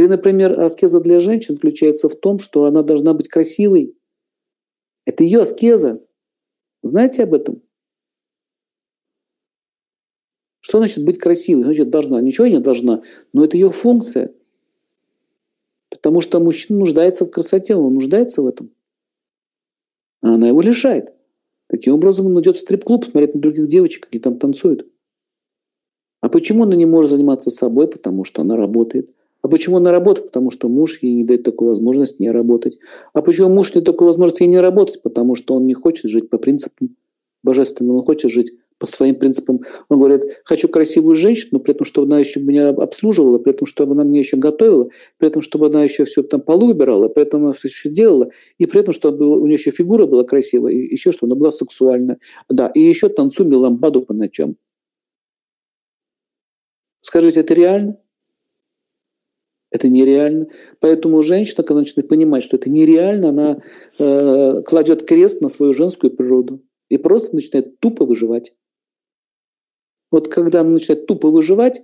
Или, например, аскеза для женщин заключается в том, что она должна быть красивой. Это ее аскеза. Знаете об этом? Что значит быть красивой? Значит, должна. Ничего не должна, но это ее функция. Потому что мужчина нуждается в красоте, он нуждается в этом. А она его лишает. Таким образом, он идет в стрип-клуб смотреть на других девочек, какие там танцуют. А почему она не может заниматься собой? Потому что она работает. Почему она работает? Потому что муж ей не дает такой возможности не работать. А почему муж не дает такой возможности ей не работать? Потому что он не хочет жить по принципам божественным, он хочет жить по своим принципам. Он говорит, хочу красивую женщину, при этом, чтобы она еще меня обслуживала, при этом, чтобы она мне еще готовила, при этом, чтобы она еще все там полу убирала, при этом она все еще делала, и при этом, чтобы у нее еще фигура была красивая, и еще что она была сексуальна. Да, и еще танцуем ламбаду по ночам. Скажите, это реально? Это нереально. Поэтому женщина, когда начинает понимать, что это нереально, она э, кладет крест на свою женскую природу и просто начинает тупо выживать. Вот когда она начинает тупо выживать,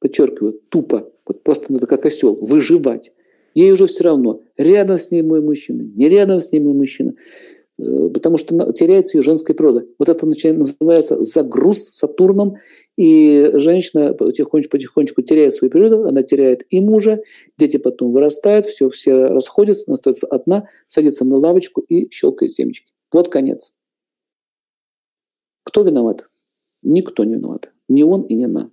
подчеркиваю, тупо, вот просто надо как осел, выживать, ей уже все равно, рядом с ней мой мужчина, не рядом с ней мой мужчина, потому что теряется ее женская природа. Вот это называется загруз Сатурном, и женщина потихонечку-потихонечку теряет свою природу, она теряет и мужа, дети потом вырастают, все, все расходятся, она остается одна, садится на лавочку и щелкает семечки. Вот конец. Кто виноват? Никто не виноват. Ни он и ни она.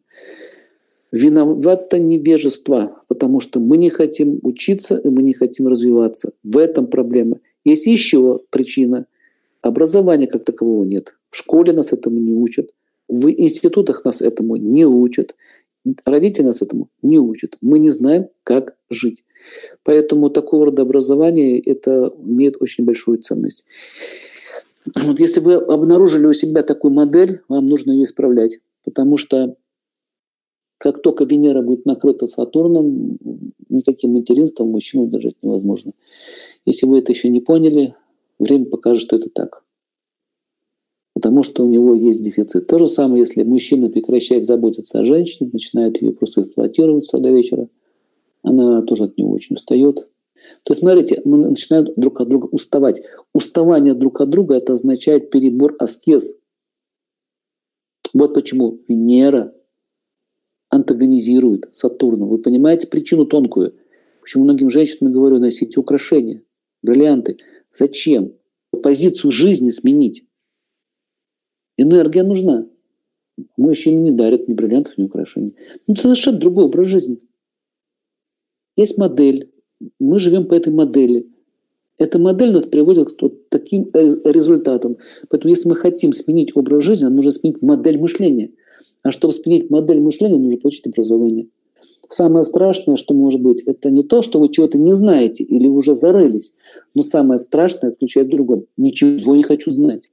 Виновато невежество, потому что мы не хотим учиться и мы не хотим развиваться. В этом проблема. Есть еще причина. Образования как такового нет. В школе нас этому не учат. В институтах нас этому не учат. Родители нас этому не учат. Мы не знаем, как жить. Поэтому такого рода образование это имеет очень большую ценность. Вот если вы обнаружили у себя такую модель, вам нужно ее исправлять. Потому что как только Венера будет накрыта Сатурном, никаким материнством мужчину удержать невозможно. Если вы это еще не поняли, время покажет, что это так. Потому что у него есть дефицит. То же самое, если мужчина прекращает заботиться о женщине, начинает ее просто эксплуатировать с до вечера, она тоже от него очень устает, то есть, смотрите, мы начинаем друг от друга уставать. Уставание друг от друга – это означает перебор аскез. Вот почему Венера антагонизирует Сатурну. Вы понимаете причину тонкую? Почему многим женщинам говорю, носите украшения, бриллианты. Зачем? Позицию жизни сменить. Энергия нужна. Мужчины не дарят ни бриллиантов, ни украшений. Ну, это совершенно другой образ жизни. Есть модель, мы живем по этой модели. Эта модель нас приводит к таким результатам. Поэтому если мы хотим сменить образ жизни, нам нужно сменить модель мышления. А чтобы сменить модель мышления, нужно получить образование. Самое страшное, что может быть, это не то, что вы чего-то не знаете или уже зарылись, но самое страшное заключается в другом. Ничего не хочу знать.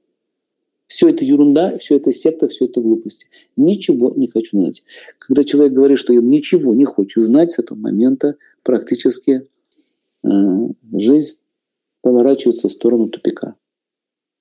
Все это ерунда, все это секта, все это глупости. Ничего не хочу знать. Когда человек говорит, что я ничего не хочу знать, с этого момента практически Э, жизнь поворачивается в сторону тупика.